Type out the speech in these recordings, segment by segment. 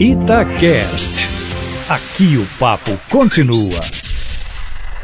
Itacast. Aqui o papo continua.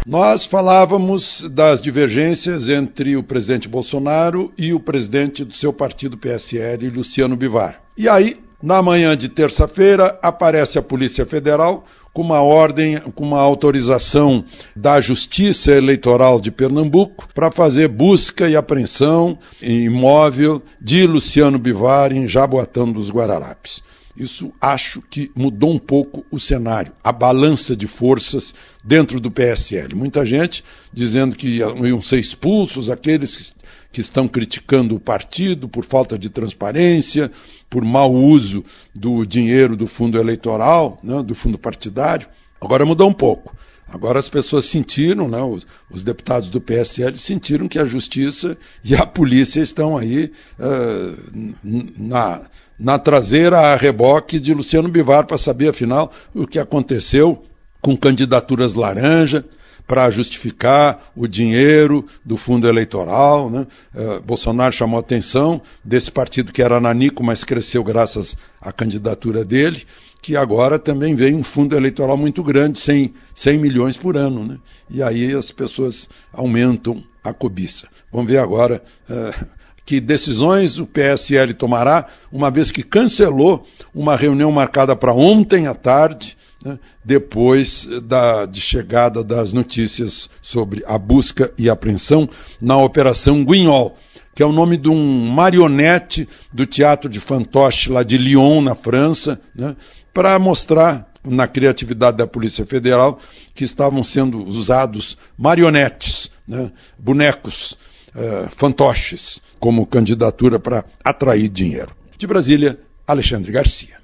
Nós falávamos das divergências entre o presidente Bolsonaro e o presidente do seu partido PSL, Luciano Bivar. E aí, na manhã de terça-feira, aparece a Polícia Federal com uma ordem, com uma autorização da Justiça Eleitoral de Pernambuco para fazer busca e apreensão em imóvel de Luciano Bivar em Jaboatão dos Guararapes. Isso acho que mudou um pouco o cenário, a balança de forças dentro do PSL. Muita gente dizendo que iam ser expulsos aqueles que, estão criticando o partido por falta de transparência, por mau uso do dinheiro do fundo eleitoral, né, do fundo partidário. Agora mudou um pouco. Agora as pessoas sentiram, né, os, os, deputados do PSL sentiram que a justiça e a polícia estão aí uh, na, na traseira a reboque de Luciano Bivar para saber, afinal, o que aconteceu com candidaturas laranja, para justificar o dinheiro do fundo eleitoral. Né? Uh, Bolsonaro chamou a atenção desse partido que era nanico, mas cresceu graças à candidatura dele, que agora também vem um fundo eleitoral muito grande, 100, 100 milhões por ano. Né? E aí as pessoas aumentam a cobiça. Vamos ver agora. Uh, que decisões o PSL tomará, uma vez que cancelou uma reunião marcada para ontem à tarde né, depois da, de chegada das notícias sobre a busca e apreensão na Operação Guignol, que é o nome de um marionete do Teatro de Fantoche lá de Lyon, na França, né, para mostrar na criatividade da Polícia Federal que estavam sendo usados marionetes, né, bonecos, uh, fantoches, como candidatura para atrair dinheiro. De Brasília, Alexandre Garcia.